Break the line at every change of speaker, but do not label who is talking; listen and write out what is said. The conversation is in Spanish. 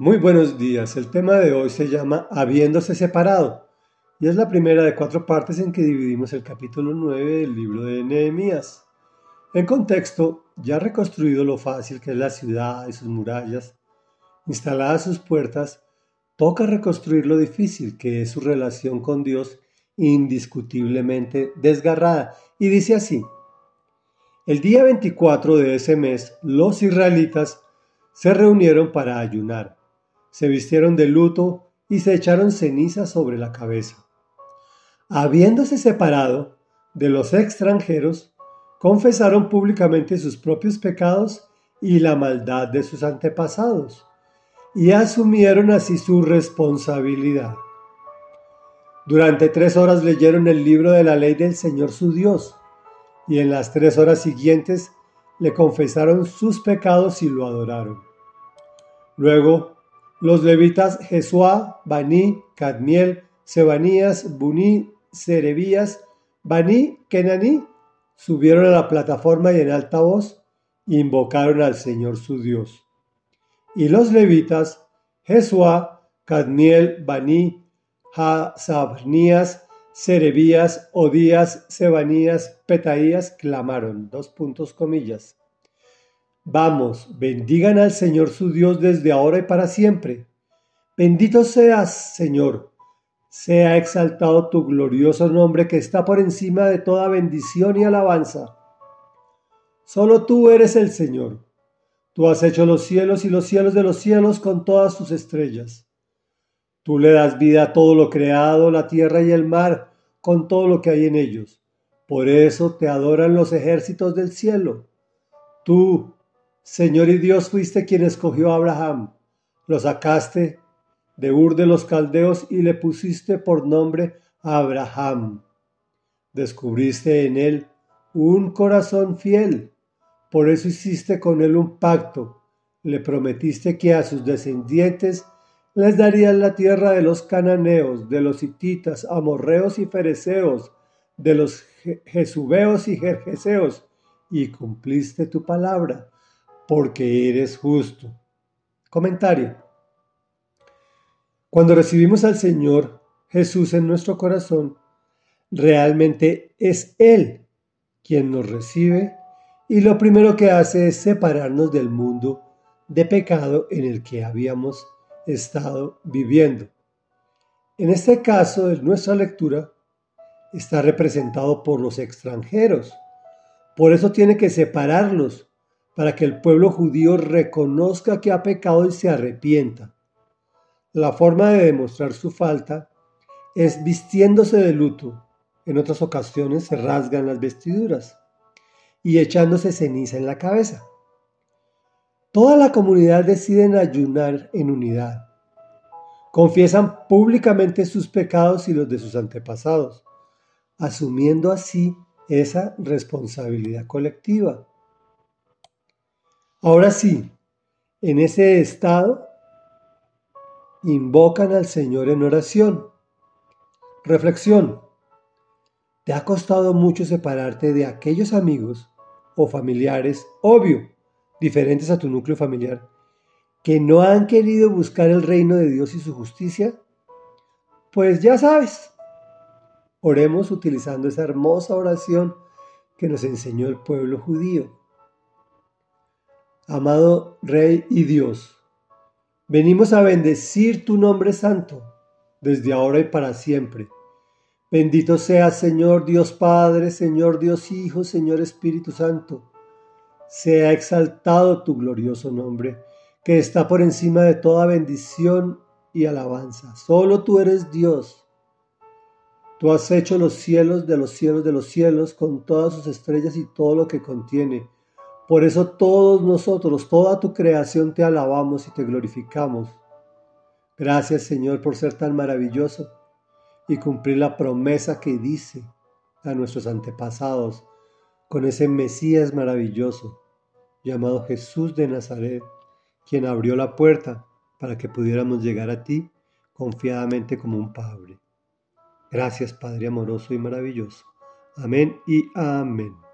Muy buenos días. El tema de hoy se llama Habiéndose separado y es la primera de cuatro partes en que dividimos el capítulo 9 del libro de Nehemías. En contexto, ya reconstruido lo fácil que es la ciudad y sus murallas, instaladas sus puertas, toca reconstruir lo difícil que es su relación con Dios indiscutiblemente desgarrada. Y dice así, el día 24 de ese mes los israelitas se reunieron para ayunar se vistieron de luto y se echaron cenizas sobre la cabeza. Habiéndose separado de los extranjeros, confesaron públicamente sus propios pecados y la maldad de sus antepasados, y asumieron así su responsabilidad. Durante tres horas leyeron el libro de la ley del Señor su Dios, y en las tres horas siguientes le confesaron sus pecados y lo adoraron. Luego los levitas Jesuá, Baní, Cadmiel, Sebanías, Buní, Serebías, Baní, Kenaní, subieron a la plataforma y en alta voz invocaron al Señor su Dios. Y los levitas Jesuá, Cadmiel, Baní, Hasabnías, Serebías, Odías, Sebanías, Petaías clamaron, dos puntos comillas. Vamos, bendigan al Señor su Dios desde ahora y para siempre. Bendito seas, Señor. Sea exaltado tu glorioso nombre que está por encima de toda bendición y alabanza. Solo tú eres el Señor. Tú has hecho los cielos y los cielos de los cielos con todas sus estrellas. Tú le das vida a todo lo creado, la tierra y el mar, con todo lo que hay en ellos. Por eso te adoran los ejércitos del cielo. Tú, Señor y Dios fuiste quien escogió a Abraham, lo sacaste de Ur de los Caldeos y le pusiste por nombre Abraham. Descubriste en él un corazón fiel, por eso hiciste con él un pacto, le prometiste que a sus descendientes les darías la tierra de los cananeos, de los hititas, amorreos y fereceos, de los jesubeos y jerjeseos, y cumpliste tu palabra porque eres justo. Comentario. Cuando recibimos al Señor Jesús en nuestro corazón, realmente es Él quien nos recibe y lo primero que hace es separarnos del mundo de pecado en el que habíamos estado viviendo. En este caso, en nuestra lectura, está representado por los extranjeros. Por eso tiene que separarlos para que el pueblo judío reconozca que ha pecado y se arrepienta. La forma de demostrar su falta es vistiéndose de luto. En otras ocasiones se rasgan las vestiduras y echándose ceniza en la cabeza. Toda la comunidad decide ayunar en unidad. Confiesan públicamente sus pecados y los de sus antepasados, asumiendo así esa responsabilidad colectiva. Ahora sí, en ese estado, invocan al Señor en oración. Reflexión. ¿Te ha costado mucho separarte de aquellos amigos o familiares, obvio, diferentes a tu núcleo familiar, que no han querido buscar el reino de Dios y su justicia? Pues ya sabes, oremos utilizando esa hermosa oración que nos enseñó el pueblo judío. Amado Rey y Dios, venimos a bendecir tu nombre santo, desde ahora y para siempre. Bendito sea Señor Dios Padre, Señor Dios Hijo, Señor Espíritu Santo. Sea exaltado tu glorioso nombre, que está por encima de toda bendición y alabanza. Solo tú eres Dios. Tú has hecho los cielos de los cielos de los cielos con todas sus estrellas y todo lo que contiene por eso todos nosotros, toda tu creación te alabamos y te glorificamos. Gracias Señor por ser tan maravilloso y cumplir la promesa que dice a nuestros antepasados con ese Mesías maravilloso llamado Jesús de Nazaret, quien abrió la puerta para que pudiéramos llegar a ti confiadamente como un Padre. Gracias Padre amoroso y maravilloso. Amén y amén.